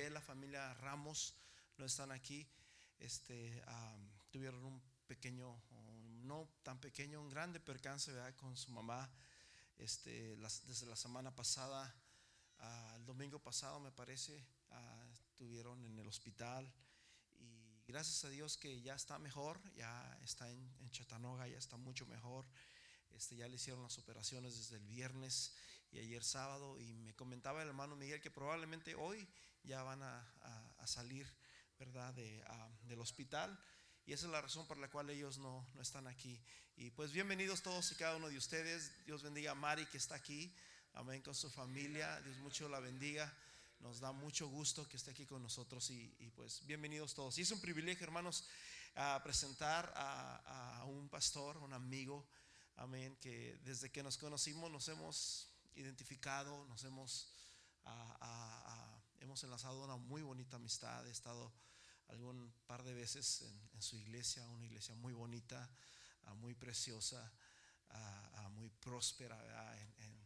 Miguel, la familia Ramos no están aquí. Este, tuvieron un pequeño, no tan pequeño, un grande percance con su mamá este, desde la semana pasada, el domingo pasado me parece, estuvieron en el hospital y gracias a Dios que ya está mejor, ya está en, en ya está mucho mejor. Este, ya le hicieron las operaciones desde el viernes y ayer sábado y me comentaba el hermano Miguel que probablemente hoy ya van a, salir, ¿verdad?, de, del hospital. Y esa es la razón por la cual ellos no, no, están aquí. Y pues bienvenidos todos y cada uno de ustedes. Dios bendiga a Mari que está aquí. Amén con su familia. Dios mucho la bendiga. Nos da mucho gusto que esté aquí con nosotros y, pues bienvenidos todos. Y es un privilegio, hermanos, presentar a, a un pastor, un amigo Amén. Que desde que nos conocimos nos hemos identificado, nos hemos, hemos enlazado una muy bonita amistad. He estado algún par de veces en, su iglesia, una iglesia muy bonita, ah, muy preciosa, ah, ah, muy próspera en,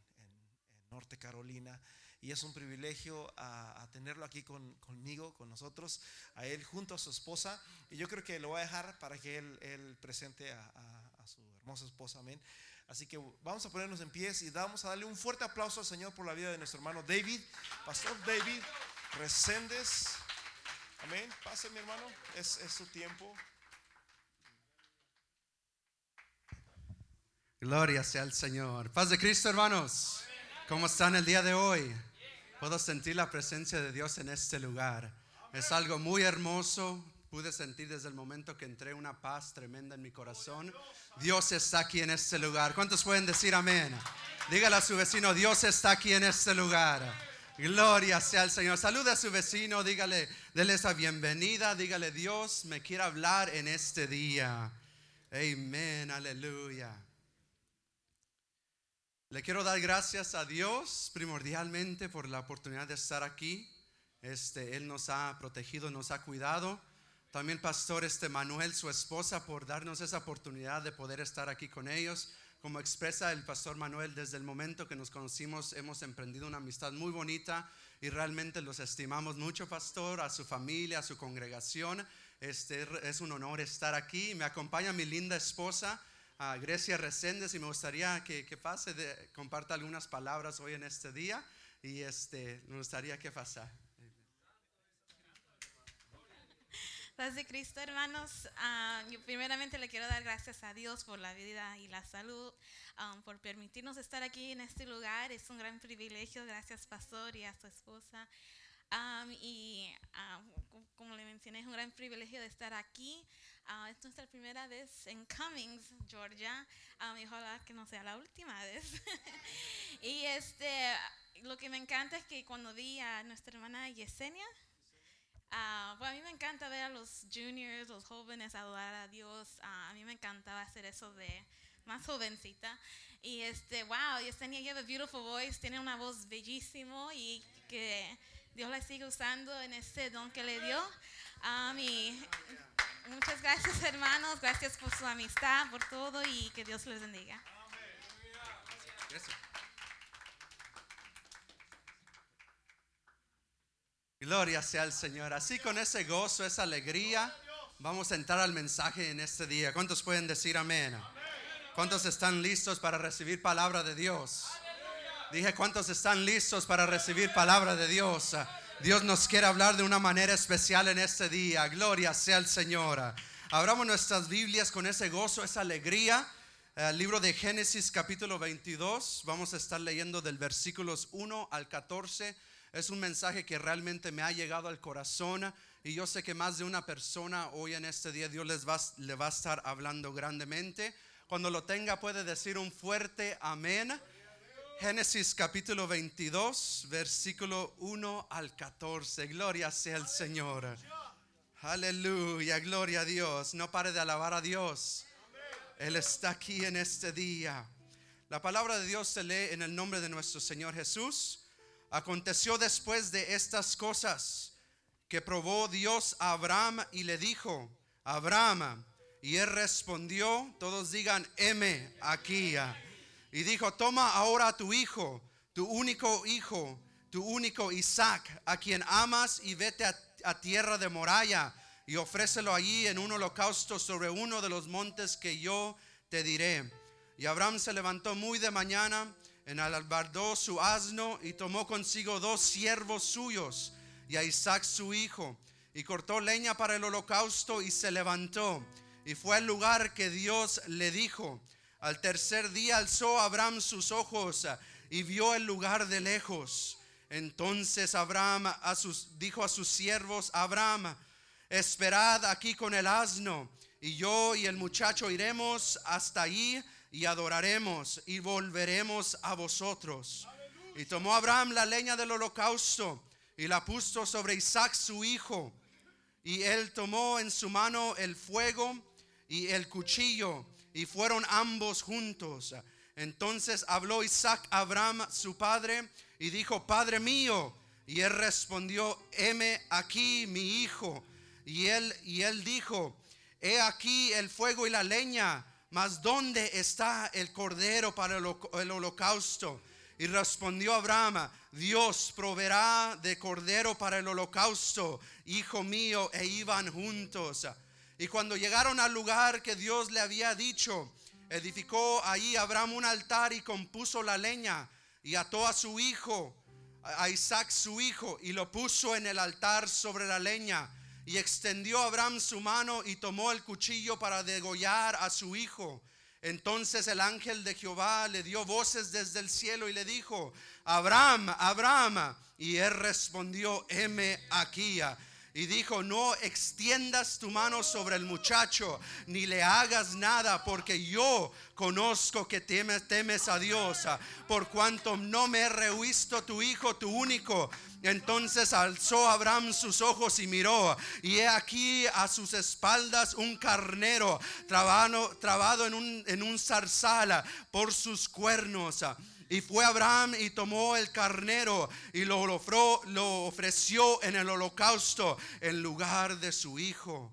Norte Carolina y es un privilegio a, tenerlo aquí conmigo, con nosotros, a él junto a su esposa. Y yo creo que lo voy a dejar para que él, presente a, su hermosa esposa, amén. Así que vamos a ponernos en pies y vamos a darle un fuerte aplauso al Señor por la vida de nuestro hermano David, Pastor David Reséndez. Amén. Pase, mi hermano, es, es su tiempo. Gloria sea al Señor. Paz de Cristo, hermanos. ¿Cómo están el día de hoy? Puedo sentir la presencia de Dios en este lugar. Es algo muy hermoso. Pude sentir desde el momento que entré una paz tremenda en mi corazón. Dios está aquí en este lugar. ¿Cuántos pueden decir amén? Dígale a su vecino, Dios está aquí en este lugar. Gloria sea al Señor. Salude a su vecino, dígale, déle esa bienvenida, dígale, Dios me quiere hablar en este día. Amén, aleluya. Le quiero dar gracias a Dios primordialmente por la oportunidad de estar aquí. Este, él nos ha protegido, nos ha cuidado. También pastor este Manuel, su esposa, por darnos esa oportunidad de poder estar aquí con ellos. Como expresa el pastor Manuel, desde el momento que nos conocimos hemos emprendido una amistad muy bonita y realmente los estimamos mucho, pastor, a su familia, a su congregación. Este, es un honor estar aquí. Me acompaña mi linda esposa a Grecia Reséndez y me gustaría que, que pase, de, comparta algunas palabras hoy en este día y este, me gustaría que pasara. Paz de Cristo, hermanos. Ah, yo primeramente le quiero dar gracias a Dios por la vida y la salud, um, por permitirnos estar aquí en este lugar. Es un gran privilegio. Gracias, pastor, y a su esposa. Um, y um, como le mencioné, es un gran privilegio de estar aquí. Uh, es nuestra primera vez en Cummings, Georgia. Um, y ojalá que no sea la última vez. y este, lo que me encanta es que cuando vi a nuestra hermana Yesenia, uh, a mí me encanta ver a los juniors, los jóvenes adorar a Dios. Uh, a mí me encantaba hacer eso de más jovencita. Y este, wow, Yesenia, you have a beautiful voice, tiene una voz bellísimo y que Dios la sigue usando en ese don que le dio. Um, y muchas gracias hermanos, gracias por su amistad, por todo y que Dios les bendiga. Gloria sea al Señor. Así con ese gozo, esa alegría, vamos a entrar al mensaje en este día. ¿Cuántos pueden decir amén? ¿Cuántos están listos para recibir palabra de Dios? Dije, ¿cuántos están listos para recibir palabra de Dios? Dios nos quiere hablar de una manera especial en este día. Gloria sea al Señor. Abramos nuestras Biblias con ese gozo, esa alegría. El libro de Génesis capítulo 22. Vamos a estar leyendo del versículos 1 al 14. Es un mensaje que realmente me ha llegado al corazón y yo sé que más de una persona hoy en este día Dios les va, le va a estar hablando grandemente. Cuando lo tenga puede decir un fuerte amén. Génesis capítulo 22, versículo 1 al 14. Gloria sea el Señor. Aleluya, gloria a Dios. No pare de alabar a Dios. Él está aquí en este día. La palabra de Dios se lee en el nombre de nuestro Señor Jesús. Aconteció después de estas cosas que probó Dios a Abraham y le dijo, Abraham, y él respondió, todos digan, M aquí. Y dijo, toma ahora a tu hijo, tu único hijo, tu único Isaac, a quien amas, y vete a, tierra de Moraya y ofrécelo allí en un holocausto sobre uno de los montes que yo te diré. Y Abraham se levantó muy de mañana, enalbardó su asno y tomó consigo dos siervos suyos y a Isaac su hijo, y cortó leña para el holocausto y se levantó. Y fue al lugar que Dios le dijo. Al tercer día alzó Abraham sus ojos y vio el lugar de lejos. Entonces Abraham a sus, dijo a sus siervos, Abraham, esperad aquí con el asno, y yo y el muchacho iremos hasta allí y adoraremos y volveremos a vosotros. Y tomó Abraham la leña del holocausto y la puso sobre Isaac su hijo. Y él tomó en su mano el fuego y el cuchillo, y fueron ambos juntos. Entonces habló Isaac a Abraham, su padre, y dijo, Padre mío. Y él respondió, heme aquí mi hijo. Y él, y él dijo, he aquí el fuego y la leña, mas ¿dónde está el cordero para el, holocausto? Y respondió Abraham, Dios proveerá de cordero para el holocausto, hijo mío, e iban juntos. Y cuando llegaron al lugar que Dios le había dicho, edificó ahí Abraham un altar y compuso la leña y ató a su hijo, a Isaac su hijo, y lo puso en el altar sobre la leña. Y extendió Abraham su mano y tomó el cuchillo para degollar a su hijo. Entonces el ángel de Jehová le dio voces desde el cielo y le dijo, Abraham, Abraham. Y él respondió, heme aquí y dijo, no extiendas tu mano sobre el muchacho, ni le hagas nada, porque yo conozco que temes, temes a Dios, por cuanto no me he rehuisto tu hijo, tu único. Entonces alzó Abraham sus ojos y miró, y he aquí a sus espaldas un carnero trabado, trabado en, un, en un zarzal por sus cuernos. Y fue Abraham y tomó el carnero y lo, lo ofreció en el holocausto en lugar de su hijo.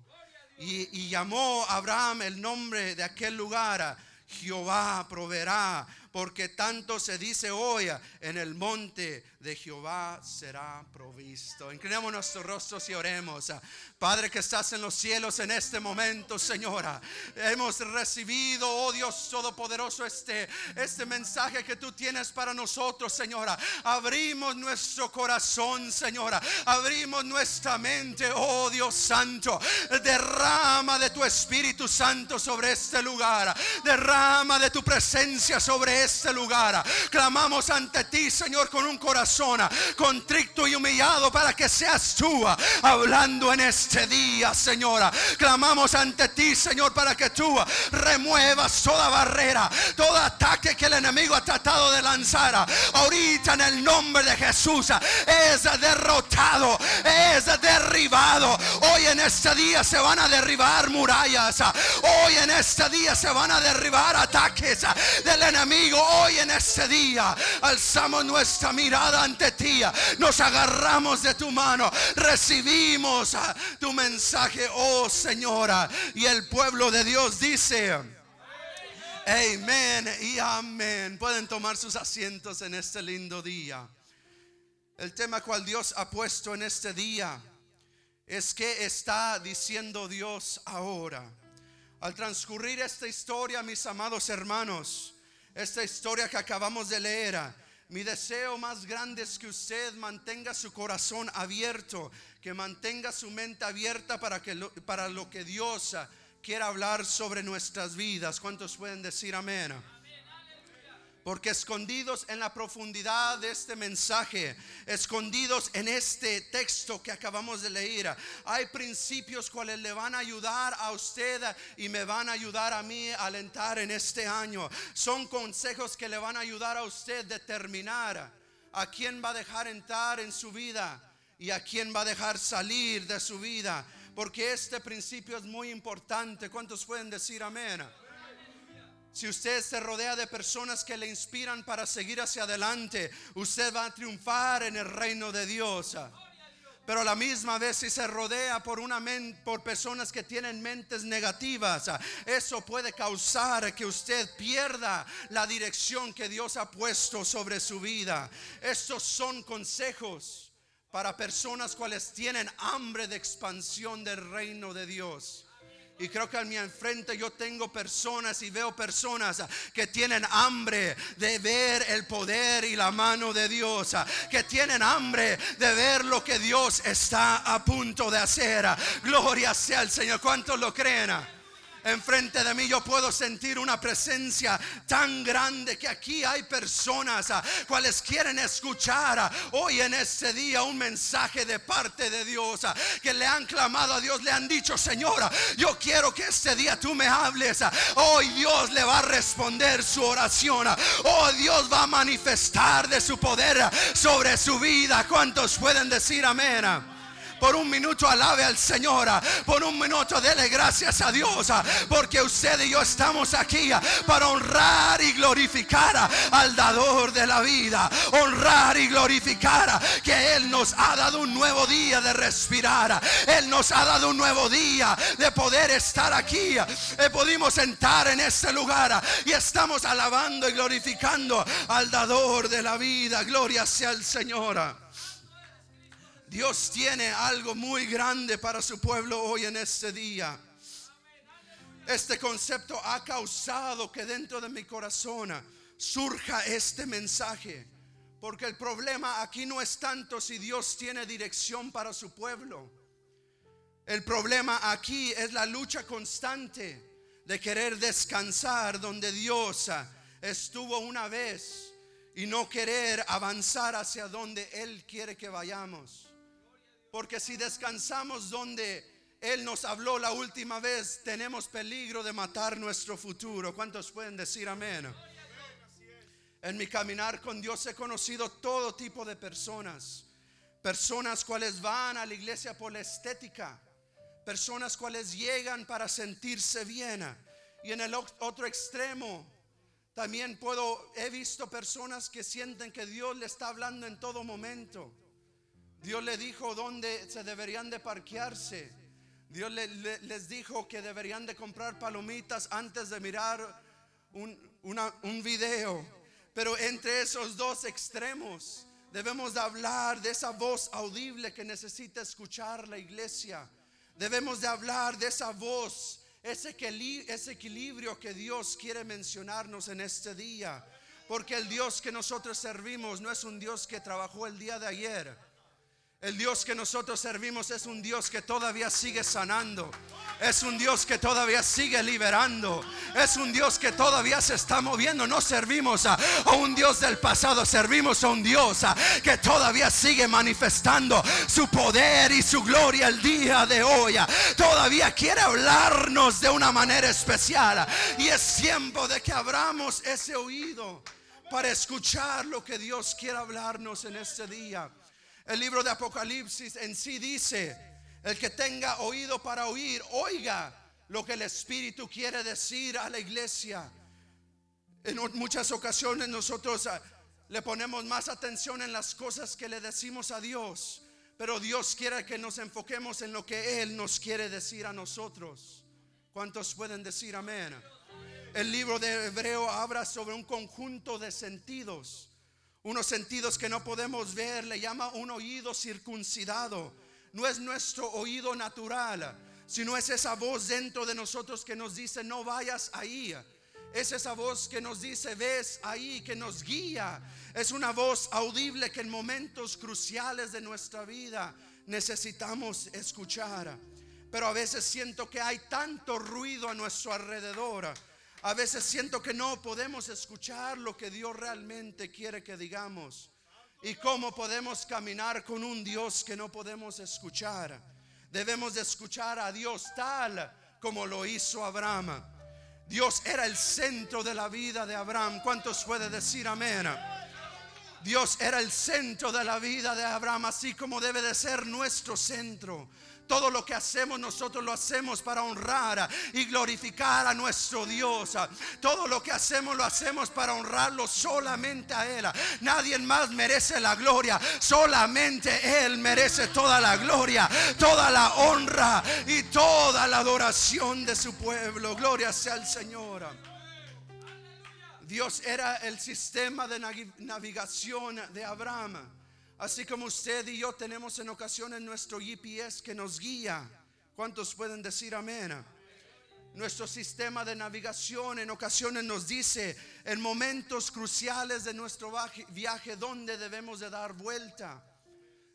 Y, y llamó Abraham el nombre de aquel lugar, Jehová proveerá, porque tanto se dice hoy en el monte de Jehová será provisto. Inclinemos nuestros rostros y oremos. Padre que estás en los cielos en este momento, Señora. Hemos recibido, oh Dios Todopoderoso, este, este mensaje que tú tienes para nosotros, Señora. Abrimos nuestro corazón, Señora. Abrimos nuestra mente, oh Dios Santo. Derrama de tu Espíritu Santo sobre este lugar. Derrama de tu presencia sobre este lugar. Clamamos ante ti, Señor, con un corazón contrito y humillado para que seas tú hablando en este día, Señora. Clamamos ante ti, Señor, para que tú remuevas toda barrera, todo ataque que el enemigo ha tratado de lanzar. Ahorita en el nombre de Jesús es derrotado, es derribado. Hoy en este día se van a derribar murallas. Hoy en este día se van a derribar ataques del enemigo. Hoy en este día alzamos nuestra mirada ante ti. Nos agarramos de tu mano. Recibimos ah, tu mensaje, oh Señora. Y el pueblo de Dios dice. Amén y amén. Pueden tomar sus asientos en este lindo día. El tema cual Dios ha puesto en este día es que está diciendo Dios ahora. Al transcurrir esta historia, mis amados hermanos, esta historia que acabamos de leer, mi deseo más grande es que usted mantenga su corazón abierto, que mantenga su mente abierta para, que lo, para lo que Dios quiera hablar sobre nuestras vidas. ¿Cuántos pueden decir amén? Porque escondidos en la profundidad de este mensaje, escondidos en este texto que acabamos de leer, hay principios cuales le van a ayudar a usted y me van a ayudar a mí a alentar en este año. Son consejos que le van a ayudar a usted determinar a quién va a dejar entrar en su vida y a quién va a dejar salir de su vida. Porque este principio es muy importante. ¿Cuántos pueden decir amén? Si usted se rodea de personas que le inspiran para seguir hacia adelante, usted va a triunfar en el reino de Dios. pero a la misma vez si se rodea por una por personas que tienen mentes negativas, eso puede causar que usted pierda la dirección que Dios ha puesto sobre su vida. Estos son consejos para personas cuales tienen hambre de expansión del reino de Dios. Y creo que a mi enfrente yo tengo personas y veo personas que tienen hambre de ver el poder y la mano de Dios, que tienen hambre de ver lo que Dios está a punto de hacer. Gloria sea al Señor. ¿Cuántos lo creen? Enfrente de mí yo puedo sentir una presencia tan grande que aquí hay personas ah, cuales quieren escuchar ah, hoy en este día un mensaje de parte de Dios ah, que le han clamado a Dios, le han dicho, Señora, yo quiero que este día tú me hables. Hoy Dios le va a responder su oración. Oh Dios va a manifestar de su poder sobre su vida. ¿Cuántos pueden decir amén? Por un minuto alabe al Señor. Por un minuto dele gracias a Dios. Porque usted y yo estamos aquí para honrar y glorificar al dador de la vida. Honrar y glorificar que Él nos ha dado un nuevo día de respirar. Él nos ha dado un nuevo día de poder estar aquí. eh, Pudimos sentar en este lugar y estamos alabando y glorificando al dador de la vida. Gloria sea al Señor. Dios tiene algo muy grande para su pueblo hoy en este día. Este concepto ha causado que dentro de mi corazón surja este mensaje. Porque el problema aquí no es tanto si Dios tiene dirección para su pueblo. El problema aquí es la lucha constante de querer descansar donde Dios estuvo una vez y no querer avanzar hacia donde Él quiere que vayamos. Porque si descansamos donde Él nos habló la última vez, tenemos peligro de matar nuestro futuro. ¿Cuántos pueden decir amén? En mi caminar con Dios he conocido todo tipo de personas. Personas cuales van a la iglesia por la estética. Personas cuales llegan para sentirse bien. Y en el otro extremo, también puedo, he visto personas que sienten que Dios le está hablando en todo momento. Dios le dijo dónde se deberían de parquearse. Dios le- le- les dijo que deberían de comprar palomitas antes de mirar un, una- un video. Pero entre esos dos extremos debemos de hablar de esa voz audible que necesita escuchar la iglesia. Debemos de hablar de esa voz, ese, ese equilibrio que Dios quiere mencionarnos en este día. Porque el Dios que nosotros servimos no es un Dios que trabajó el día de ayer. El Dios que nosotros servimos es un Dios que todavía sigue sanando. Es un Dios que todavía sigue liberando. Es un Dios que todavía se está moviendo. No servimos a, un Dios del pasado, servimos a un Dios que todavía sigue manifestando su poder y su gloria el día de hoy. Todavía quiere hablarnos de una manera especial. Y es tiempo de que abramos ese oído para escuchar lo que Dios quiere hablarnos en este día. El libro de Apocalipsis en sí dice, el que tenga oído para oír, oiga lo que el Espíritu quiere decir a la iglesia. En muchas ocasiones nosotros ah, le ponemos más atención en las cosas que le decimos a Dios, pero Dios quiere que nos enfoquemos en lo que Él nos quiere decir a nosotros. ¿Cuántos pueden decir amén? El libro de Hebreo habla sobre un conjunto de sentidos. Unos sentidos que no podemos ver, le llama un oído circuncidado. No es nuestro oído natural, sino es esa voz dentro de nosotros que nos dice, no vayas ahí. Es esa voz que nos dice, ves ahí, que nos guía. Es una voz audible que en momentos cruciales de nuestra vida necesitamos escuchar. Pero a veces siento que hay tanto ruido a nuestro alrededor. A veces siento que no podemos escuchar lo que Dios realmente quiere que digamos. Y cómo podemos caminar con un Dios que no podemos escuchar. Debemos de escuchar a Dios tal como lo hizo Abraham. Dios era el centro de la vida de Abraham. ¿Cuántos puede decir amén? Dios era el centro de la vida de Abraham, así como debe de ser nuestro centro. Todo lo que hacemos nosotros lo hacemos para honrar y glorificar a nuestro Dios. Todo lo que hacemos lo hacemos para honrarlo solamente a Él. Nadie más merece la gloria. Solamente Él merece toda la gloria, toda la honra y toda la adoración de su pueblo. Gloria sea al Señor. Dios era el sistema de navegación de Abraham. Así como usted y yo tenemos en ocasiones nuestro GPS que nos guía. ¿Cuántos pueden decir amén? Nuestro sistema de navegación en ocasiones nos dice en momentos cruciales de nuestro viaje dónde debemos de dar vuelta.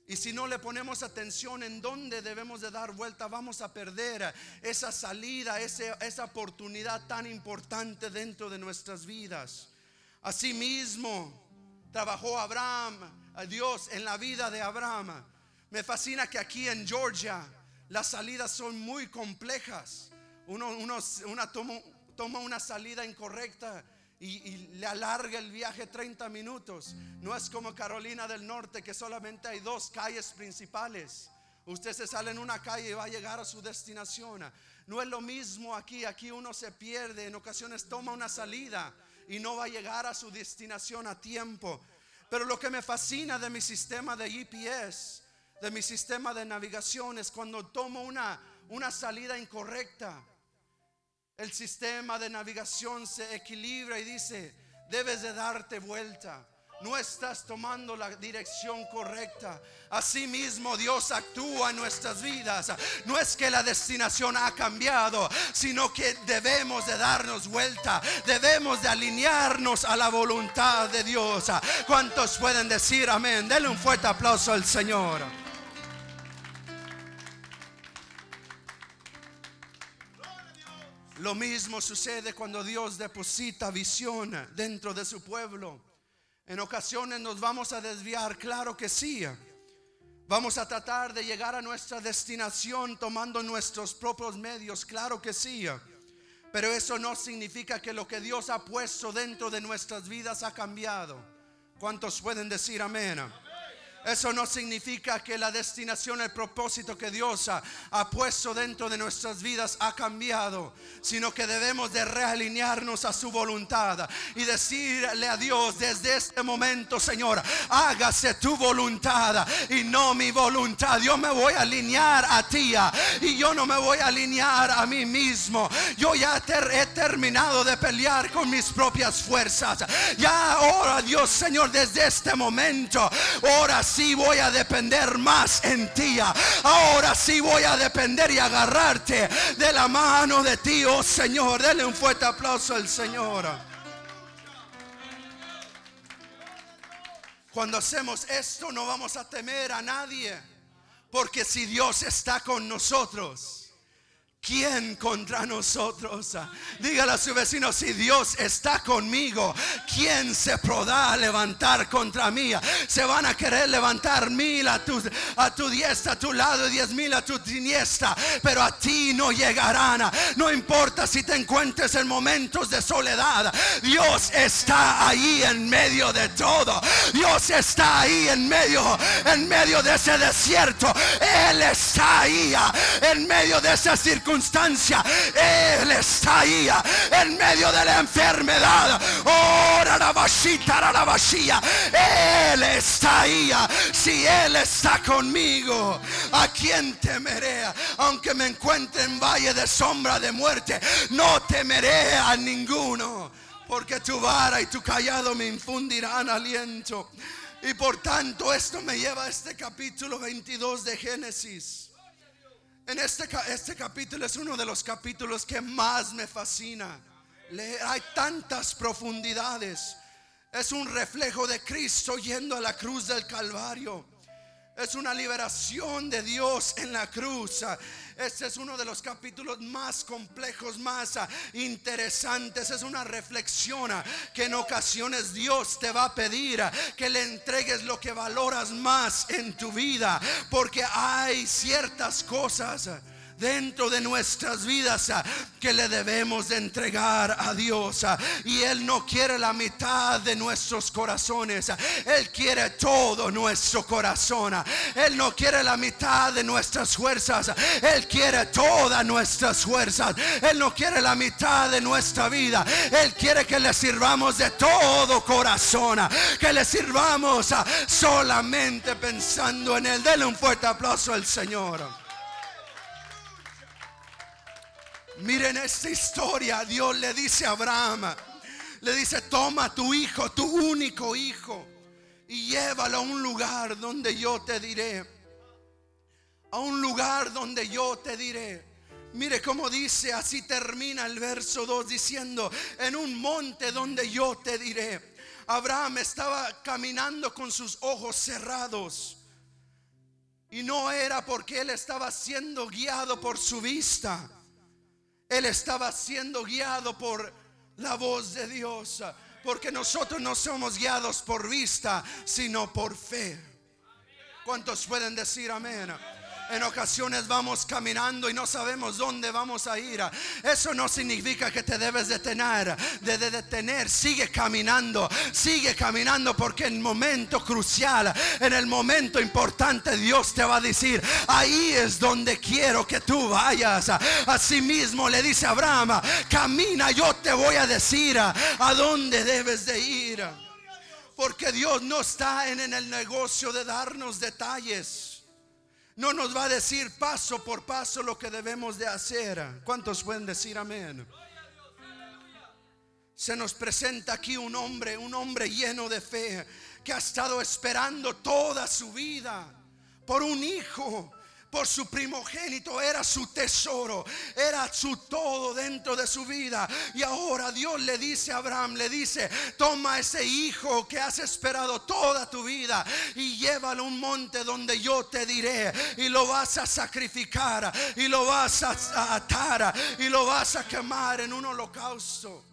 Y si no le ponemos atención en dónde debemos de dar vuelta, vamos a perder esa salida, esa oportunidad tan importante dentro de nuestras vidas. Asimismo, trabajó Abraham a Dios en la vida de Abraham. Me fascina que aquí en Georgia las salidas son muy complejas. Uno, una toma, una salida incorrecta y, y, le alarga el viaje 30 minutos. No es como Carolina del Norte que solamente hay dos calles principales. Usted se sale en una calle y va a llegar a su destinación. No es lo mismo aquí. Aquí uno se pierde. En ocasiones toma una salida y no va a llegar a su destinación a tiempo. Pero lo que me fascina de mi sistema de GPS, de mi sistema de navegación, es cuando tomo una, una salida incorrecta. El sistema de navegación se equilibra y dice, debes de darte vuelta no estás tomando la dirección correcta. Asimismo Dios actúa en nuestras vidas. No es que la destinación ha cambiado, sino que debemos de darnos vuelta. Debemos de alinearnos a la voluntad de Dios. ¿Cuántos pueden decir amén? Denle un fuerte aplauso al Señor. Lo mismo sucede cuando Dios deposita visión dentro de su pueblo. En ocasiones nos vamos a desviar, claro que sí. Vamos a tratar de llegar a nuestra destinación tomando nuestros propios medios, claro que sí. Pero eso no significa que lo que Dios ha puesto dentro de nuestras vidas ha cambiado. ¿Cuántos pueden decir amén? Eso no significa que la destinación, el propósito que Dios ha, puesto dentro de nuestras vidas ha cambiado, sino que debemos de realinearnos a su voluntad y decirle a Dios desde este momento, Señor, hágase tu voluntad y no mi voluntad. Yo me voy a alinear a ti y yo no me voy a alinear a mí mismo. Yo ya he terminado de pelear con mis propias fuerzas. Ya ahora, Dios, Señor, desde este momento, sí voy a depender más en ti. Ahora sí voy a depender y agarrarte de la mano de ti, oh Señor. Dele un fuerte aplauso al Señor. Cuando hacemos esto no vamos a temer a nadie. Porque si Dios está con nosotros, ¿Quién contra nosotros? Dígale a su vecino, si Dios está conmigo, ¿quién se podrá levantar contra mí? Se van a querer levantar mil a tu, a tu diestra, a tu lado, y diez mil a tu siniestra, pero a ti no llegarán. No importa si te encuentres en momentos de soledad, Dios está ahí en medio de todo. Dios está ahí en medio, en medio de ese desierto. Él está ahí en medio de esa circunstancia él está ahí en medio de la enfermedad. Oh, Él está ahí. Si Él está conmigo, ¿a quién temeré? Aunque me encuentre en valle de sombra de muerte, no temeré a ninguno. Porque tu vara y tu callado me infundirán aliento. Y por tanto esto me lleva a este capítulo 22 de Génesis. En este, este capítulo es uno de los capítulos que más me fascina. Hay tantas profundidades. Es un reflejo de Cristo yendo a la cruz del Calvario. Es una liberación de Dios en la cruz. Este es uno de los capítulos más complejos, más interesantes. Es una reflexión que en ocasiones Dios te va a pedir que le entregues lo que valoras más en tu vida. Porque hay ciertas cosas dentro de nuestras vidas ah, que le debemos de entregar a Dios. ah, Y Él no quiere la mitad de nuestros corazones. ah, Él quiere todo nuestro corazón. Él no quiere la mitad de nuestras fuerzas. Él quiere todas nuestras fuerzas. Él no quiere la mitad de nuestra vida. Él quiere que le sirvamos de todo corazón. Que le sirvamos solamente pensando en Él. Denle un fuerte aplauso al Señor. Miren esta historia. Dios le dice a Abraham, le dice, toma tu hijo, tu único hijo, y llévalo a un lugar donde yo te diré. A un lugar donde yo te diré. Mire cómo dice, así termina el verso 2 diciendo, en un monte donde yo te diré. Abraham estaba caminando con sus ojos cerrados. Y no era porque él estaba siendo guiado por su vista. Él estaba siendo guiado por la voz de Dios. Porque nosotros no somos guiados por vista, sino por fe. ¿Cuántos pueden decir amén? En ocasiones vamos caminando y no sabemos dónde vamos a ir. Eso no significa que te debes detener, de, de detener. Sigue caminando, sigue caminando porque en el momento crucial, en el momento importante, Dios te va a decir, ahí es donde quiero que tú vayas. Asimismo le dice a Abraham, camina, yo te voy a decir a dónde debes de ir. Porque Dios no está en, en el negocio de darnos detalles. No nos va a decir paso por paso lo que debemos de hacer. ¿Cuántos pueden decir amén? Se nos presenta aquí un hombre, un hombre lleno de fe, que ha estado esperando toda su vida por un hijo, su primogénito, era su tesoro, era su todo dentro de su vida. Y ahora Dios le dice a Abraham, le dice, toma ese hijo que has esperado toda tu vida y llévalo a un monte donde yo te diré y lo vas a sacrificar y lo vas a atar y lo vas a quemar en un holocausto.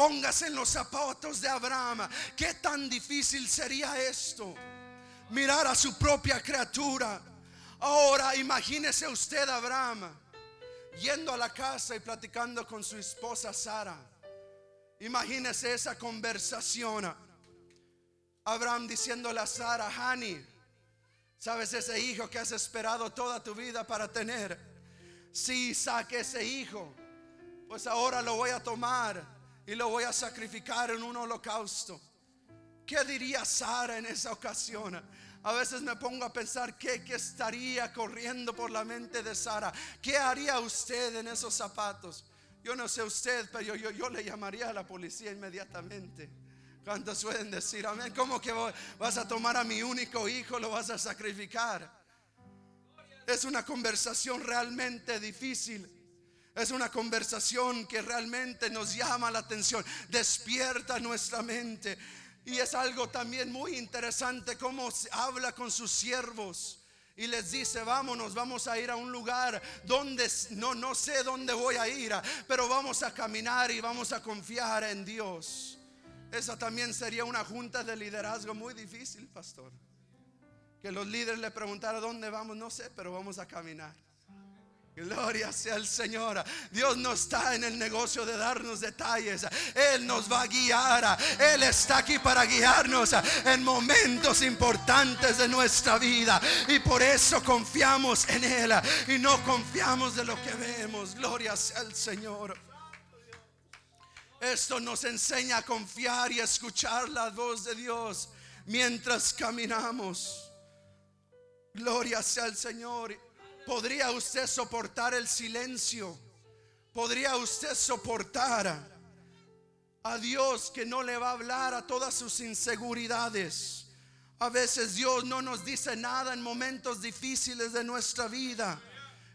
Póngase en los zapatos de Abraham. ¿Qué tan difícil sería esto? Mirar a su propia criatura. Ahora imagínese usted, Abraham, yendo a la casa y platicando con su esposa Sara. Imagínese esa conversación. Abraham diciéndole a Sara, Hani, ¿sabes ese hijo que has esperado toda tu vida para tener? Si saque ese hijo, pues ahora lo voy a tomar y lo voy a sacrificar en un holocausto. ¿Qué diría Sara en esa ocasión? A veces me pongo a pensar qué, estaría corriendo por la mente de Sara. ¿Qué haría usted en esos zapatos? Yo no sé usted, pero yo, yo, yo le llamaría a la policía inmediatamente. ¿Cuántos pueden decir amén? ¿Cómo que vas a tomar a mi único hijo, lo vas a sacrificar? Es una conversación realmente difícil. Es una conversación que realmente nos llama la atención, despierta nuestra mente. Y es algo también muy interesante cómo habla con sus siervos. Y les dice, vámonos, vamos a ir a un lugar donde no, no sé dónde voy a ir, pero vamos a caminar y vamos a confiar en Dios. Esa también sería una junta de liderazgo muy difícil, pastor. Que los líderes le preguntaran dónde vamos, no sé, pero vamos a caminar. Gloria sea al Señor. Dios no está en el negocio de darnos detalles. Él nos va a guiar. Él está aquí para guiarnos en momentos importantes de nuestra vida. Y por eso confiamos en Él. Y no confiamos de lo que vemos. Gloria sea al Señor. Esto nos enseña a confiar y a escuchar la voz de Dios mientras caminamos. Gloria sea al Señor. ¿Podría usted soportar el silencio? ¿Podría usted soportar a Dios que no le va a hablar a todas sus inseguridades? A veces Dios no nos dice nada en momentos difíciles de nuestra vida,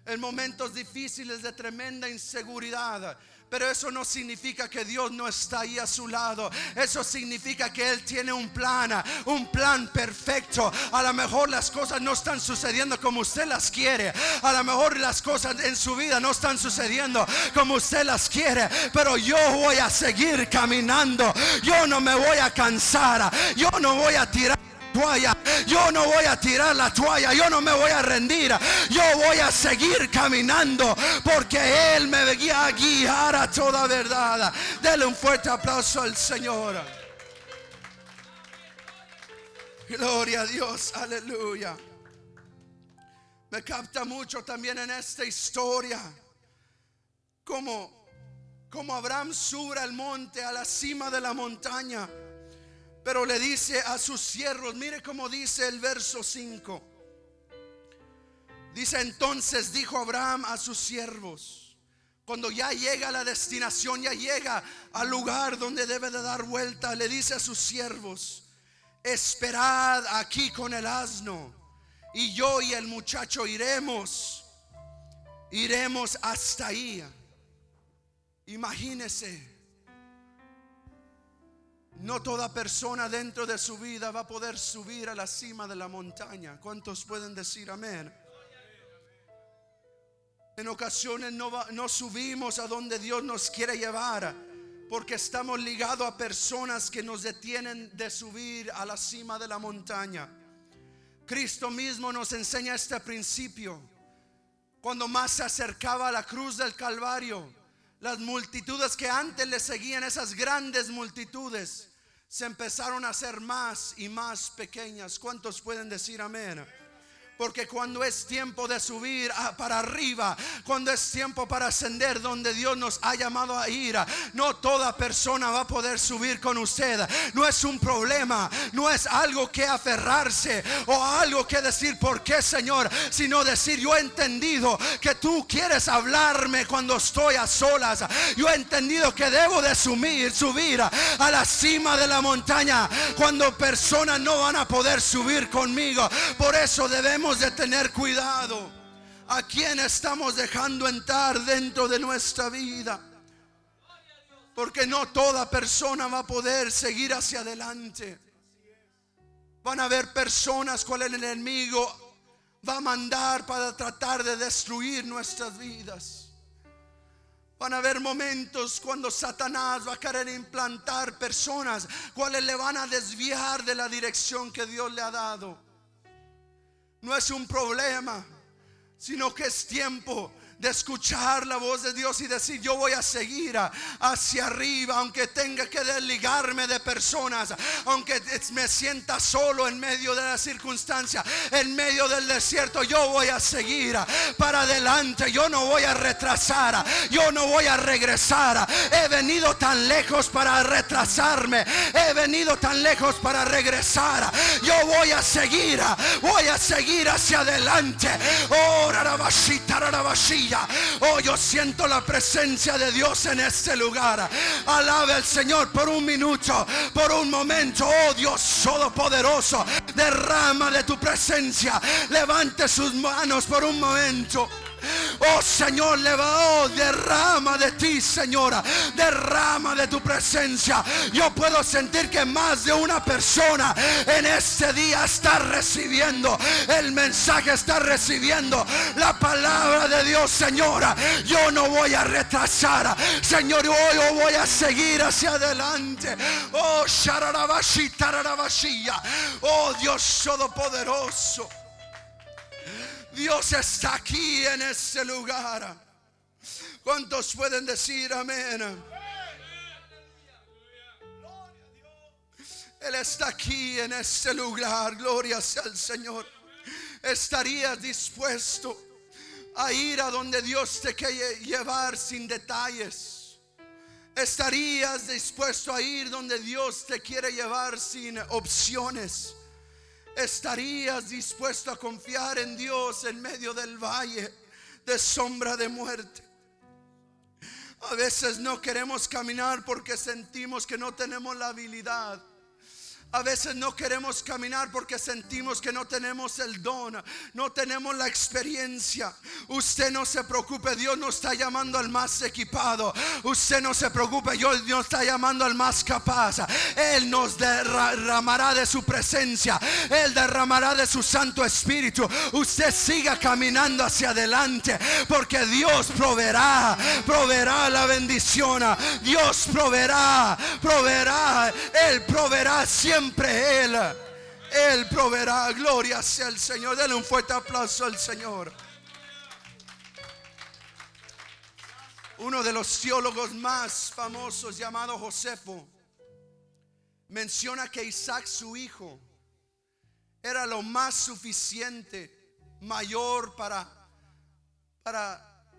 en momentos difíciles de tremenda inseguridad. Pero eso no significa que Dios no está ahí a su lado. Eso significa que Él tiene un plan, un plan perfecto. A lo mejor las cosas no están sucediendo como usted las quiere. A lo mejor las cosas en su vida no están sucediendo como usted las quiere. Pero yo voy a seguir caminando. Yo no me voy a cansar. Yo no voy a tirar toalla. Yo no voy a tirar la toalla. Yo no me voy a rendir. Yo voy a seguir caminando porque Él me va a guiar a toda verdad. Dele un fuerte aplauso al Señor. Gloria a Dios, aleluya. Me capta mucho también en esta historia como, como Abraham sube al monte, a la cima de la montaña, pero le dice a sus siervos, mire cómo dice el verso 5. Dice entonces, dijo Abraham a sus siervos, cuando ya llega a la destinación, ya llega al lugar donde debe de dar vuelta, le dice a sus siervos, esperad aquí con el asno y yo y el muchacho iremos, iremos hasta ahí. Imagínese, no toda persona dentro de su vida va a poder subir a la cima de la montaña. ¿Cuántos pueden decir amén? En ocasiones no, subimos a donde Dios nos quiere llevar porque estamos ligados a personas que nos detienen de subir a la cima de la montaña. Cristo mismo nos enseña este principio. Cuando más se acercaba a la cruz del Calvario, las multitudes que antes le seguían, esas grandes multitudes, se empezaron a hacer más y más pequeñas. ¿Cuántos pueden decir amén? Porque cuando es tiempo de subir para arriba, cuando es tiempo para ascender donde Dios nos ha llamado a ir, no toda persona va a poder subir con usted. No es un problema, no es algo que aferrarse o algo que decir, ¿por qué Señor? Sino decir, yo he entendido que tú quieres hablarme cuando estoy a solas. Yo he entendido que debo de subir, subir a la cima de la montaña cuando personas no van a poder subir conmigo. Por eso debemos de tener cuidado a quien estamos dejando entrar dentro de nuestra vida. Porque no toda persona va a poder seguir hacia adelante. Van a haber personas cual el enemigo va a mandar para tratar de destruir nuestras vidas. Van a haber momentos cuando Satanás va a querer implantar personas cuales le van a desviar de la dirección que Dios le ha dado no es un problema, sino que es tiempo de escuchar la voz de Dios y decir, yo voy a seguir hacia arriba, aunque tenga que desligarme de personas, aunque me sienta solo en medio de la circunstancia, en medio del desierto, yo voy a seguir para adelante, yo no voy a retrasar, yo no voy a regresar. He venido tan lejos para retrasarme, he venido tan lejos para regresar. Yo voy a seguir, voy a seguir hacia adelante. Oh, Oh, yo siento la presencia de Dios en este lugar. Alabe al Señor por un minuto, por un momento. Oh Dios todopoderoso, derrama de tu presencia. Levante sus manos por un momento. Oh Señor, le va, oh, derrama de ti, Señora. Derrama de tu presencia. Yo puedo sentir que más de una persona en este día está recibiendo el mensaje, está recibiendo la palabra de Dios, Señora. Yo no voy a retrasar, Señor. Hoy yo voy a seguir hacia adelante. Oh, Oh, Dios Todopoderoso. Dios está aquí en este lugar. ¿Cuántos pueden decir amén? Él está aquí en este lugar. Gloria sea al Señor. ¿Estarías dispuesto a ir a donde Dios te quiere llevar sin detalles? ¿Estarías dispuesto a ir donde Dios te quiere llevar sin opciones? ¿Estarías dispuesto a confiar en Dios en medio del valle de sombra de muerte? A veces no queremos caminar porque sentimos que no tenemos la habilidad a veces no queremos caminar porque sentimos que no tenemos el don, no tenemos la experiencia. Usted no se preocupe, Dios no está llamando al más equipado. Usted no se preocupe, Dios no está llamando al más capaz. Él nos derramará de su presencia, Él derramará de su Santo Espíritu. Usted siga caminando hacia adelante porque Dios proveerá, proveerá la bendición. Dios proveerá, proveerá, Él proveerá siempre Él. Él proveerá. Gloria sea el Señor. Dele un fuerte aplauso al Señor. Uno de los teólogos más famosos llamado Josefo menciona que Isaac su hijo era lo más suficiente, mayor para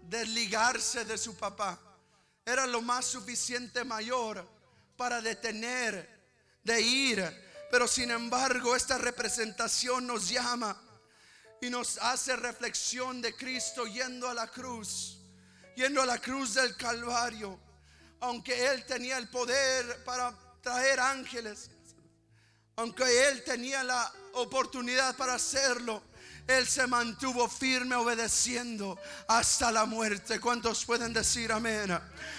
desligarse de su papá. Era lo más suficiente mayor para detener, de ir. Pero sin embargo, esta representación nos llama y nos hace reflexión de Cristo yendo a la cruz yendo a la cruz del Calvario, aunque Él tenía el poder para traer ángeles, aunque Él tenía la oportunidad para hacerlo, él se mantuvo firme obedeciendo hasta la muerte. ¿Cuántos pueden decir amén?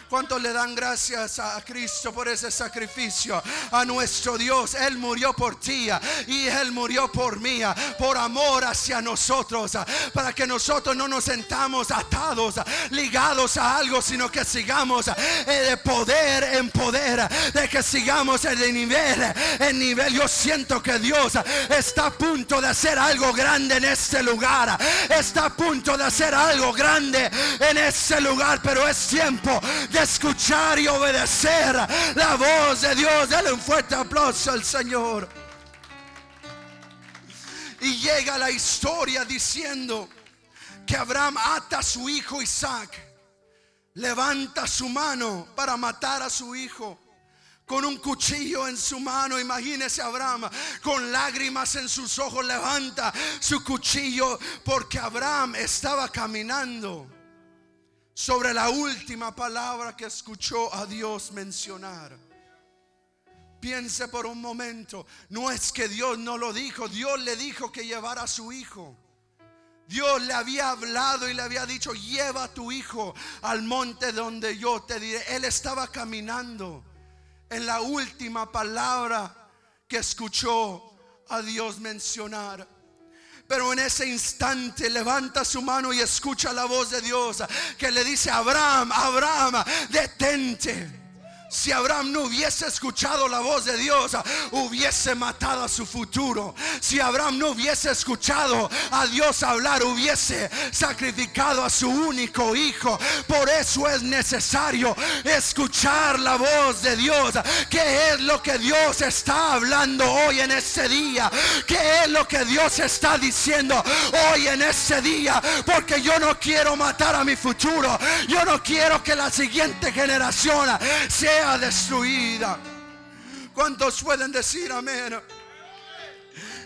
¿Cuántos le dan gracias a Cristo por ese sacrificio? A nuestro Dios. Él murió por ti y Él murió por mí. Por amor hacia nosotros. Para que nosotros no nos sentamos atados, ligados a algo, sino que sigamos de poder en poder. De que sigamos de nivel en nivel. Yo siento que Dios está a punto de hacer algo grande en este lugar. Está a punto de hacer algo grande en este lugar, pero es tiempo de escuchar y obedecer la voz de Dios. Dale un fuerte aplauso al Señor. Y llega la historia diciendo que Abraham ata a su hijo Isaac, levanta su mano para matar a su hijo con un cuchillo en su mano. Imagínese Abraham con lágrimas en sus ojos levanta su cuchillo porque Abraham estaba caminando sobre la última palabra que escuchó a Dios mencionar. Piense por un momento, no es que Dios no lo dijo, Dios le dijo que llevara a su hijo. Dios le había hablado y le había dicho, lleva a tu hijo al monte donde yo te diré. Él estaba caminando en la última palabra que escuchó a Dios mencionar. Pero en ese instante levanta su mano y escucha la voz de Dios que le dice, Abraham, Abraham, detente. Si Abraham no hubiese escuchado la voz de Dios, hubiese matado a su futuro. Si Abraham no hubiese escuchado a Dios hablar, hubiese sacrificado a su único hijo. Por eso es necesario escuchar la voz de Dios. ¿Qué es lo que Dios está hablando hoy en este día? ¿Qué es lo que Dios está diciendo hoy en este día? Porque yo no quiero matar a mi futuro. Yo no quiero que la siguiente generación sea destruida. ¿Cuántos pueden decir amén?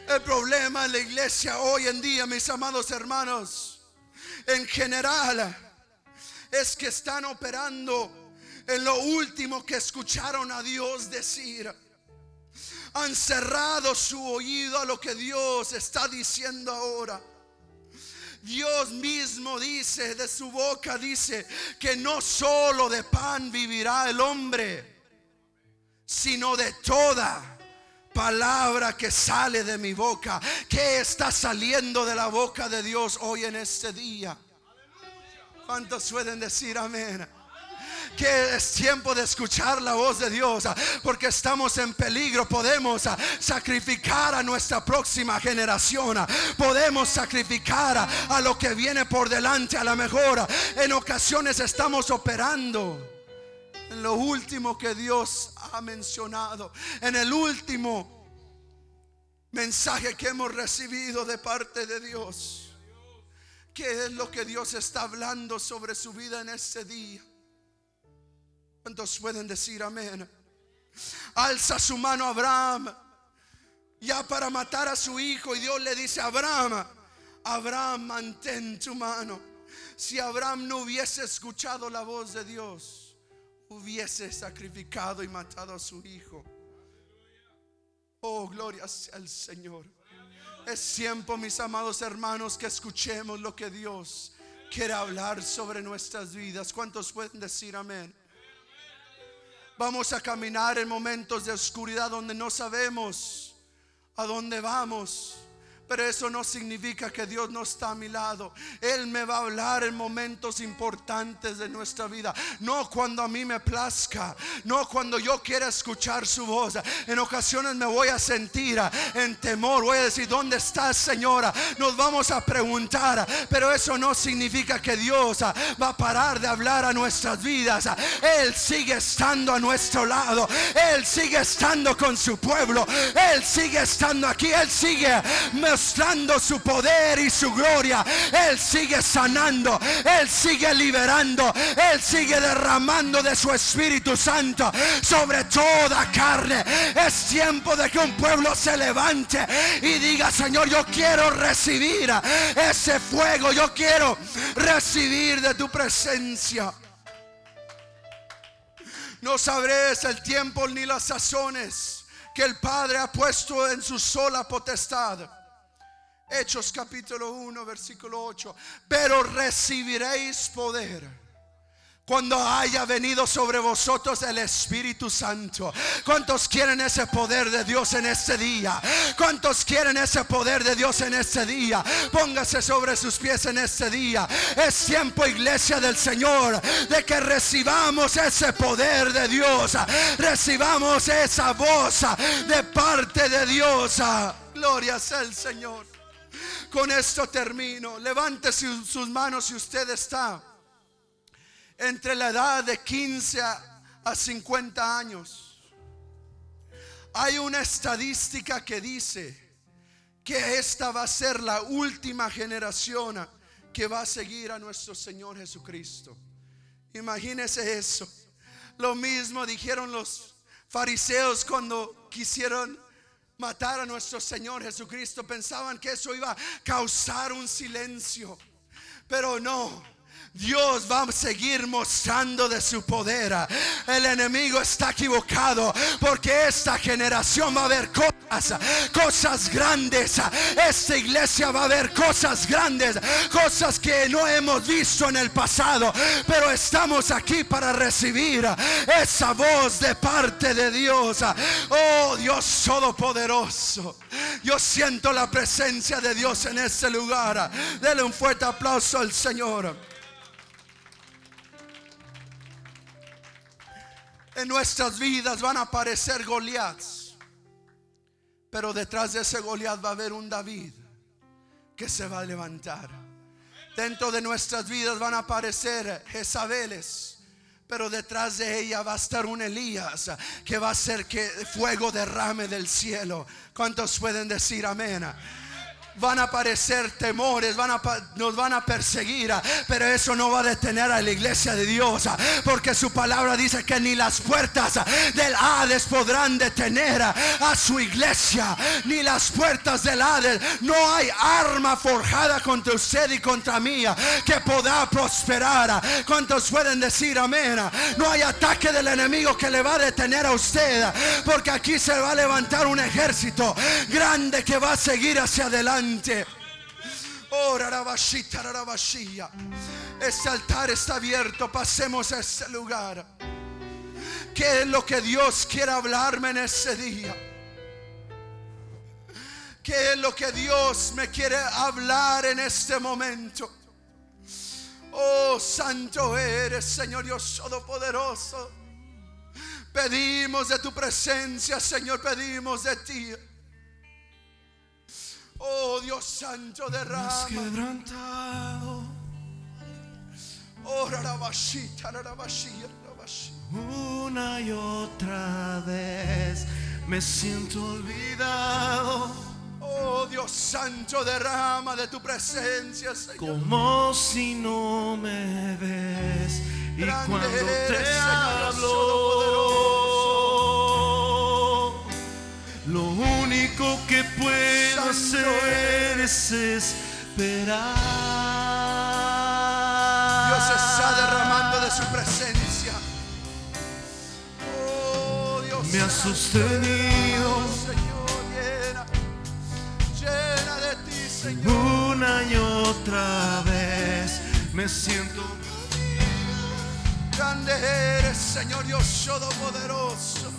El problema en la iglesia hoy en día, mis amados hermanos, en general, es que están operando en lo último que escucharon a Dios decir. Han cerrado su oído a lo que Dios está diciendo ahora. Dios mismo dice, de su boca dice, que no solo de pan vivirá el hombre, sino de toda palabra que sale de mi boca. Que está saliendo de la boca de Dios hoy en este día? ¿Cuántos pueden decir amén? Que es tiempo de escuchar la voz de Dios, ah, porque estamos en peligro. Podemos ah, sacrificar a nuestra próxima generación, ah, podemos sacrificar a lo que viene por delante. A lo mejor en ocasiones estamos operando en lo último que Dios ha mencionado, en el último mensaje que hemos recibido de parte de Dios. ¿Qué es lo que Dios está hablando sobre su vida en este día? ¿Cuántos pueden decir amén? Alza su mano Abraham ya para matar a su hijo y Dios le dice, Abraham, Abraham, mantén tu mano. Si Abraham no hubiese escuchado la voz de Dios, hubiese sacrificado y matado a su hijo. Oh, gloria al Señor. Es tiempo, mis amados hermanos, que escuchemos lo que Dios quiere hablar sobre nuestras vidas. ¿Cuántos pueden decir amén? Vamos a caminar en momentos de oscuridad donde no sabemos a dónde vamos. Pero eso no significa que Dios no está a mi lado. Él me va a hablar en momentos importantes de nuestra vida. No cuando a mí me plazca. No cuando yo quiera escuchar su voz. En ocasiones me voy a sentir en temor. Voy a decir, ¿dónde estás, Señora? Nos vamos a preguntar. Pero eso no significa que Dios va a parar de hablar a nuestras vidas. Él sigue estando a nuestro lado. Él sigue estando con su pueblo. Él sigue estando aquí. Él sigue mostrando su poder y su gloria. Él sigue sanando. Él sigue liberando. Él sigue derramando de su Espíritu Santo sobre toda carne. Es tiempo de que un pueblo se levante y diga, Señor, yo quiero recibir ese fuego. Yo quiero recibir de tu presencia. No sabréis el tiempo ni las sazones que el Padre ha puesto en su sola potestad Hechos capítulo 1, versículo 8. Pero recibiréis poder cuando haya venido sobre vosotros el Espíritu Santo. ¿Cuántos quieren ese poder de Dios en este día? ¿Cuántos quieren ese poder de Dios en este día? Póngase sobre sus pies en este día. Es tiempo, iglesia del Señor, de que recibamos ese poder de Dios. Recibamos esa voz de parte de Dios. Gloria sea el Señor. Con esto termino. Levante sus manos si usted está entre la edad de 15 a 50 años. Hay una estadística que dice que esta va a ser la última generación que va a seguir a nuestro Señor Jesucristo. Imagínese eso. Lo mismo dijeron los fariseos cuando quisieron matar a nuestro Señor Jesucristo. Pensaban que eso iba a causar un silencio. Pero no. Dios va a seguir mostrando de su poder. El enemigo está equivocado porque esta generación va a ver cosas, cosas grandes. Esta iglesia va a ver cosas grandes, cosas que no hemos visto en el pasado. Pero estamos aquí para recibir esa voz de parte de Dios. Oh Dios Todopoderoso. Yo siento la presencia de Dios en este lugar. Dele un fuerte aplauso al Señor. En nuestras vidas van a aparecer Goliaths. Pero detrás de ese Goliat va a haber un David que se va a levantar. Dentro de nuestras vidas van a aparecer Jezabeles. Pero detrás de ella va a estar un Elías que va a hacer que fuego derrame del cielo. ¿Cuántos pueden decir amén? Van a aparecer temores, nos van a perseguir, ah, pero eso no va a detener a la iglesia de Dios, ah, porque su palabra dice que ni las puertas ah, del Hades podrán detener a su iglesia, ni las puertas del Hades. No hay arma forjada contra usted y contra mí que pueda prosperar. ¿Cuántos pueden decir amén? No hay ataque del enemigo que le va a detener a usted, porque aquí se va a levantar un ejército grande que va a seguir hacia adelante. Oh, este altar está abierto. Pasemos a este lugar. ¿Qué es lo que Dios quiere hablarme en ese día? ¿Qué es lo que Dios me quiere hablar en este momento? Oh, santo eres, Señor Dios Todopoderoso. Pedimos de tu presencia, Señor, pedimos de ti. Oh Dios Santo, derrama. quebrantado. Oh, Una y otra vez me siento olvidado. Oh Dios Santo, derrama de tu presencia, Señor. Como si no me ves. Y cuando te hablo. Lo único que puedo hacer es esperar. Dios está derramando de su presencia. Oh, Dios me ha sostenido. Señor, llena, llena de ti, Señor. Una y otra vez me siento. Grande eres, Señor Dios Todopoderoso.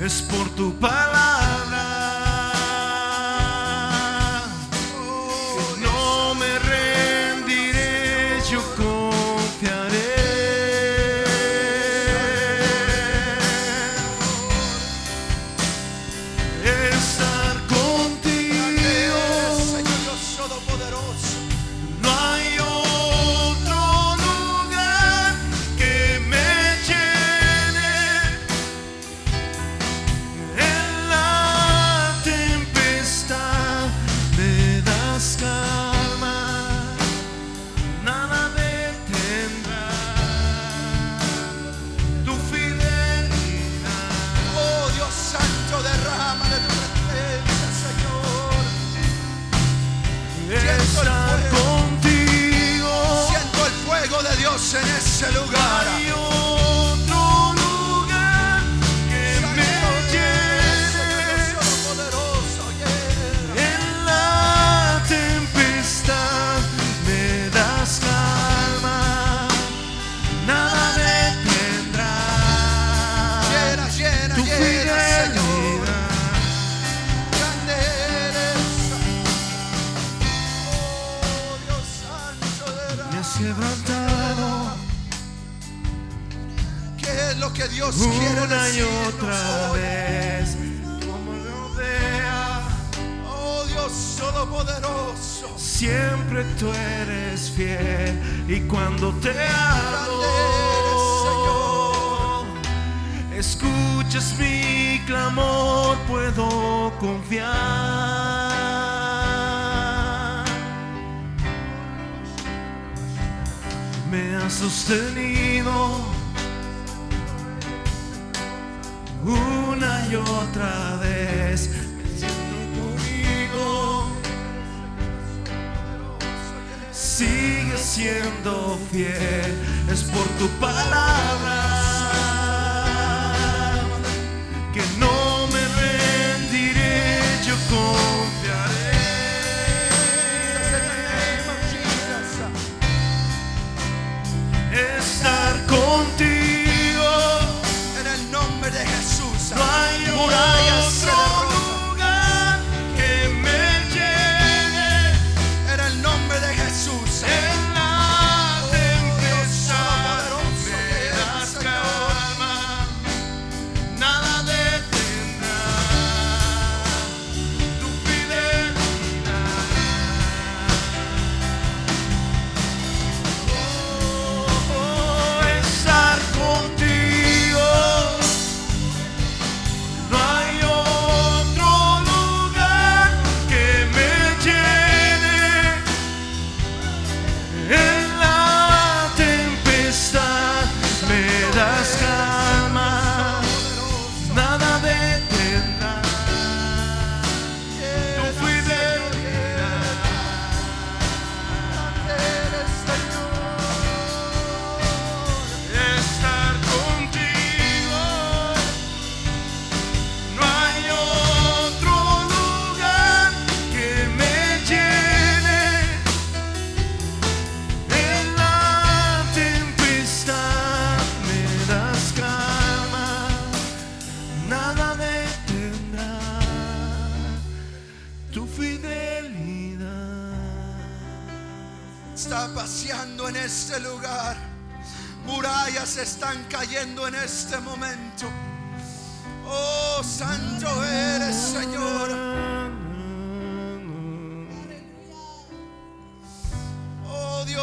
Es por tu palabra.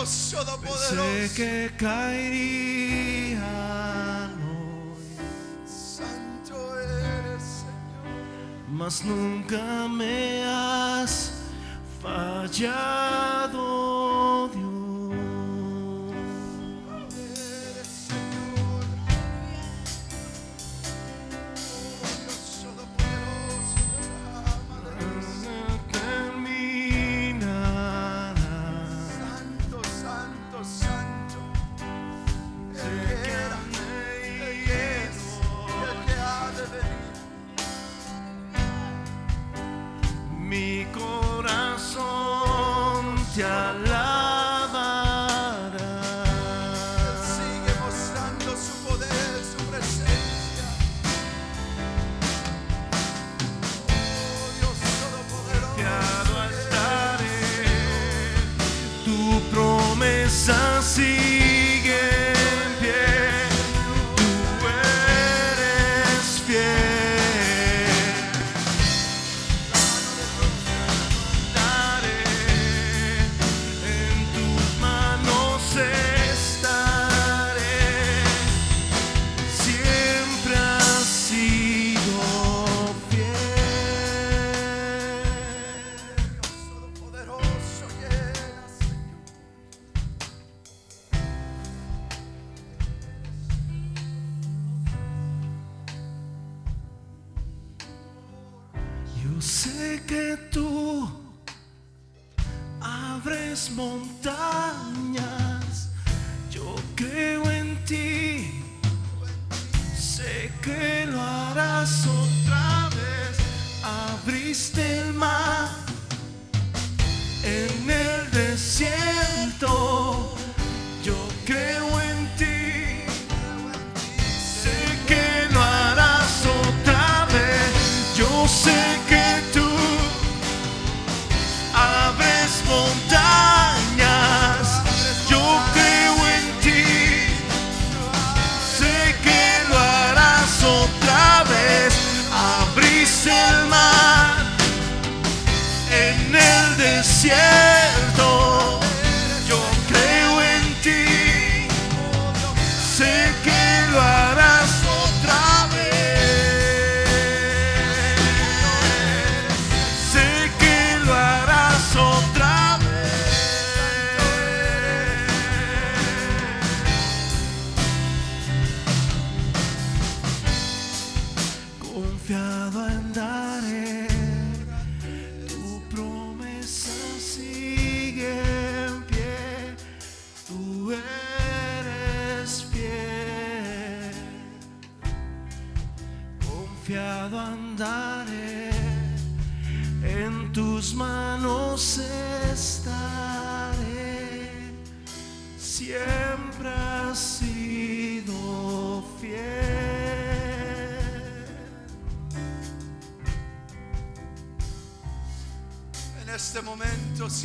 Dios Sé que caerían hoy. Santo eres, Señor. Mas nunca me has fallado. Montañas, yo creo en ti. Sé que lo harás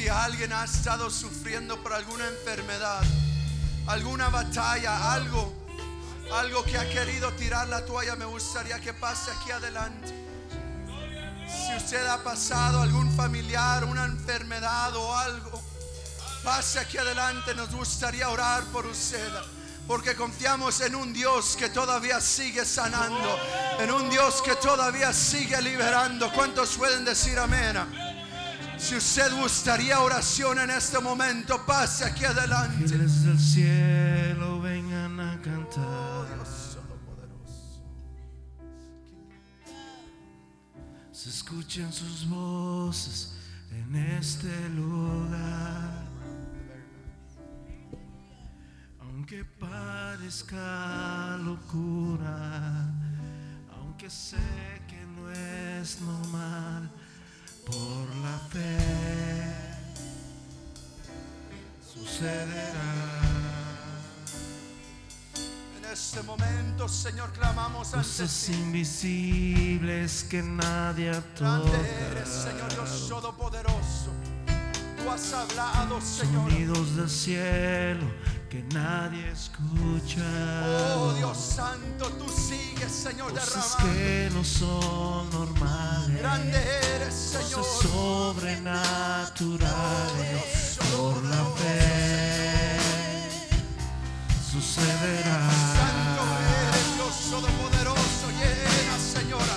si alguien ha estado sufriendo por alguna enfermedad, alguna batalla, algo, algo que ha querido tirar la toalla, me gustaría que pase aquí adelante. Si usted ha pasado algún familiar, una enfermedad o algo, pase aquí adelante. Nos gustaría orar por usted. Porque confiamos en un Dios que todavía sigue sanando, en un Dios que todavía sigue liberando. ¿Cuántos pueden decir amén? Si usted gustaría oración en este momento, pase aquí adelante. Ángeles del cielo vengan a cantar. Se escuchan sus voces en este lugar. Aunque parezca locura, aunque sé que no es normal, por la fe sucederá. En este momento, Señor, clamamos ante Cosas invisibles que nadie Grande eres, toca. Señor Dios Todopoderoso. Tú has hablado, Señor. Sonidos del cielo que nadie escucha. Oh Dios Santo, tú sigues, Señor, derramando. que no son normales. Grande eres, Señor. Sobrenaturales. Por la fe sucederá. Santo eres, Dios Todopoderoso. Llena, Señora.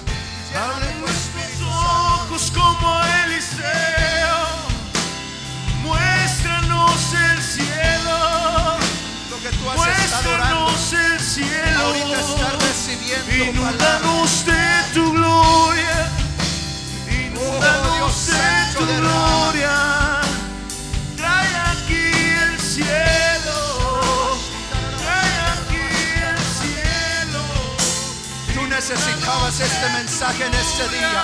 Llena Abre nuestros ojos como Eliseo. Inúndanos de tu gloria. Oh, Inúndanos Dios de tu gloria. Trae aquí el cielo. Trae aquí el cielo. Tú necesitabas este mensaje en este día.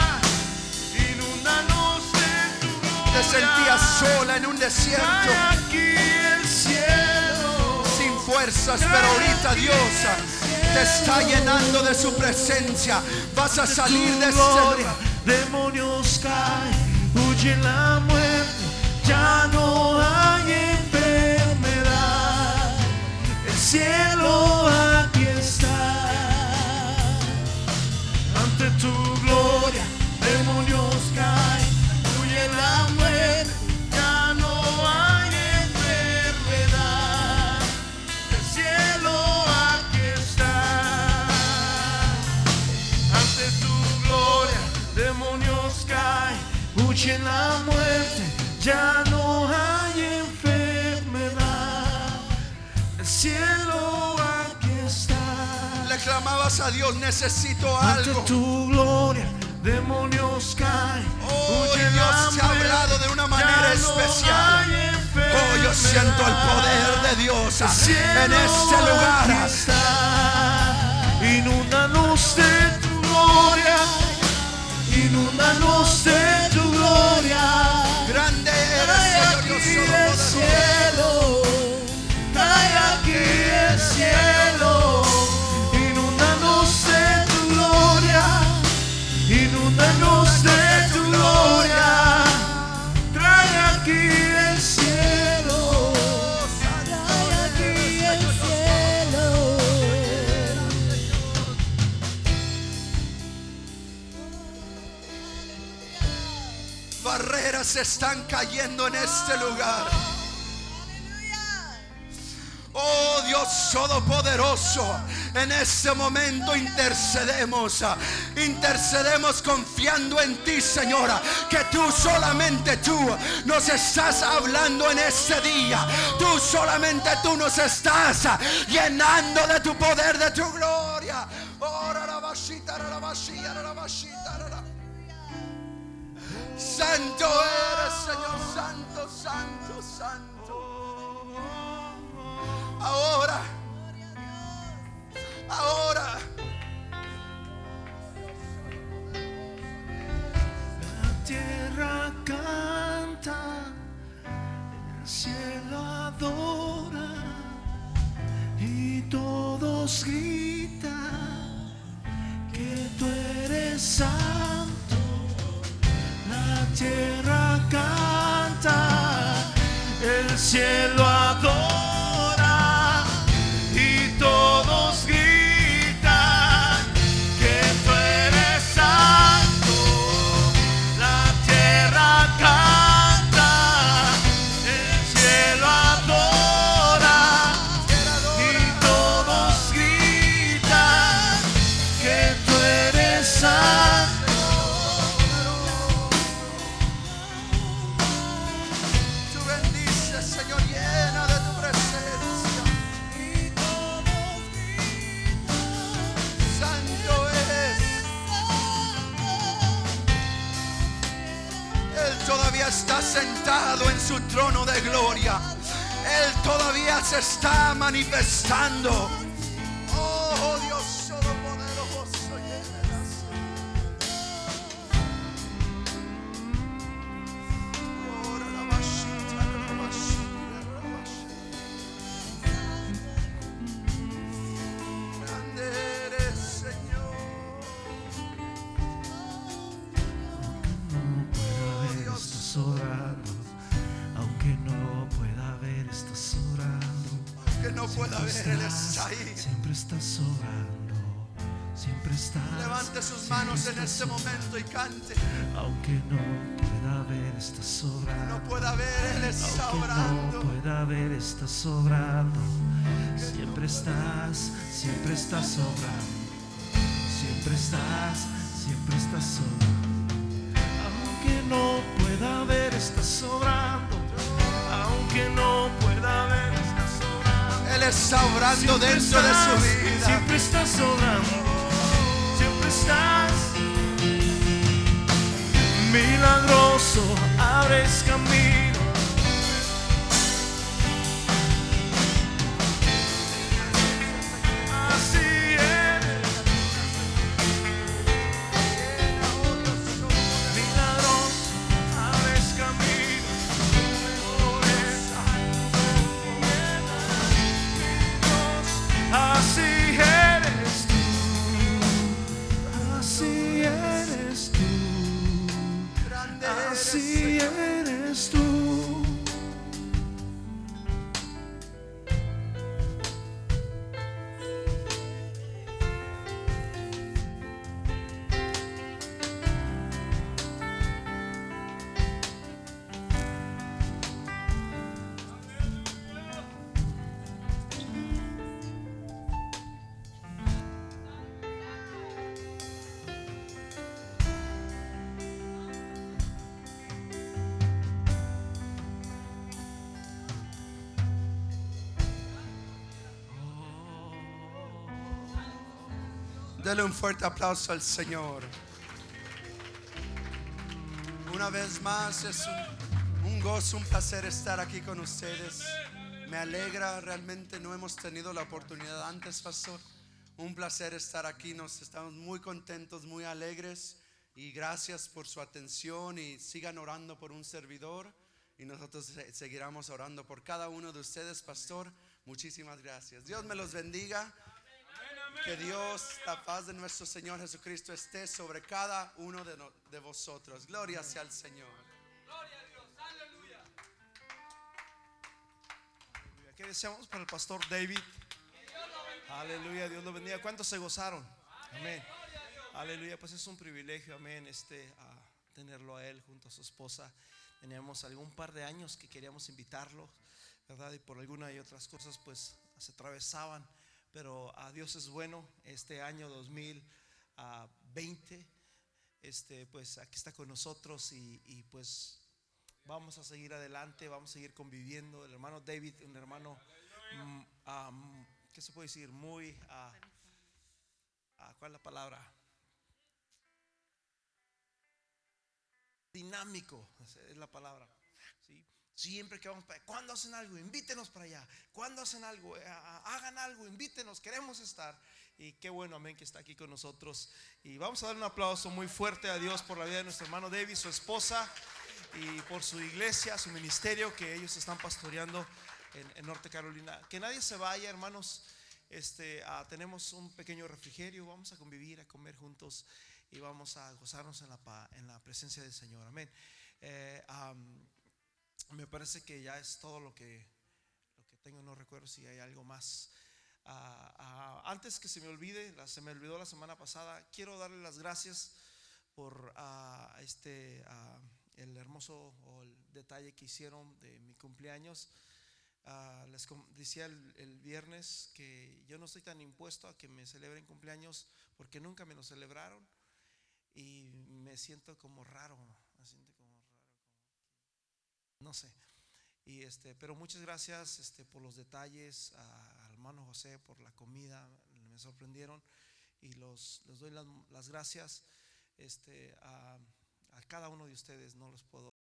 Inúndanos de tu gloria. Te sentías sola en un desierto. Trae aquí el cielo. sin fuerzas, pero ahorita Dios te está llenando de su presencia. Vas a salir de este demonios caen, huye la muerte, ya no hay enfermedad. El cielo ya no hay enfermedad. El cielo aquí está. Le clamabas a Dios, necesito Ante algo. tu gloria, demonios caen. Oh, y Dios te ha hablado de una manera ya no especial. hay de Dios El cielo en este lugar. Inúndanos de tu gloria, inúndanos de tu gloria. Grande están cayendo en este lugar. Oh Dios Todopoderoso, en este momento intercedemos, intercedemos confiando en ti, Señora, que tú solamente tú nos estás hablando en este día. Tú solamente tú nos estás llenando de tu poder, de tu gloria. Santo eres, Señor, santo, santo, santo. Ahora, ahora, La tierra canta, el cielo adora y todos gritan que tú eres santo. La tierra canta, el cielo adora manifestando. Estás, siempre estás sobrando. Siempre estás, siempre estás sobrando. Aunque no pueda ver, estás sobrando. Aunque no pueda ver, estás sobrando. Él está Siempre dentro de su vida. Siempre estás sobrando. Siempre estás. Milagroso, abres camino. Dele un fuerte aplauso al Señor. Una vez más es un, un gozo, un placer estar aquí con ustedes. Me alegra, realmente no hemos tenido la oportunidad antes, pastor. Un placer estar aquí, nos estamos muy contentos, muy alegres y gracias por su atención y sigan orando por un servidor y nosotros se- seguiremos orando por cada uno de ustedes, pastor. Muchísimas gracias. Dios me los bendiga. Que Dios, la paz de nuestro Señor Jesucristo esté sobre cada uno de, no- de vosotros. Gloria sea al Señor. ¿Qué deseamos para el pastor David? Aleluya, Dios lo bendiga. ¿Cuántos se gozaron? Amén. Aleluya, pues es un privilegio, amén, este, a tenerlo a él junto a su esposa. Teníamos algún par de años que queríamos invitarlo, ¿verdad? Y por alguna y otras cosas, pues se atravesaban. Pero a Dios es bueno. Este año 2020, este, pues aquí está con nosotros y, pues Vamos a seguir adelante, vamos a seguir conviviendo. El hermano David, un hermano, mm, ¿qué se puede decir? Muy, ah, ¿cuál es la palabra? Dinámico, es la palabra. ¿sí? Siempre que vamos para allá, cuando hacen algo, invítenos para allá. Cuando hacen algo, eh, hagan algo, invítenos, queremos estar. Y qué bueno, amén, que está aquí con nosotros. Y vamos a dar un aplauso muy fuerte a Dios por la vida de nuestro hermano David, su esposa y por su iglesia, su ministerio que ellos están pastoreando en, en Norte Carolina. Que nadie se vaya, hermanos. Este, ah, tenemos un pequeño refrigerio, vamos a convivir, a comer juntos y vamos a gozarnos en la, en la presencia del Señor. Amén. Eh, me parece que ya es todo lo que, lo que tengo. No recuerdo si hay algo más. Ah, ah, antes que se me olvide, la- se me olvidó la semana pasada, quiero darle las gracias por ah, este el hermoso detalle que hicieron de mi cumpleaños. Les decía el, el viernes que yo no estoy tan impuesto a que me celebren cumpleaños porque nunca me lo celebraron y me siento como raro, me siento como raro, como que- no sé. Y este, pero muchas gracias este, por los detalles, al hermano José por la comida, me sorprendieron y los, les doy las, las gracias este, a, a cada uno de ustedes, no los puedo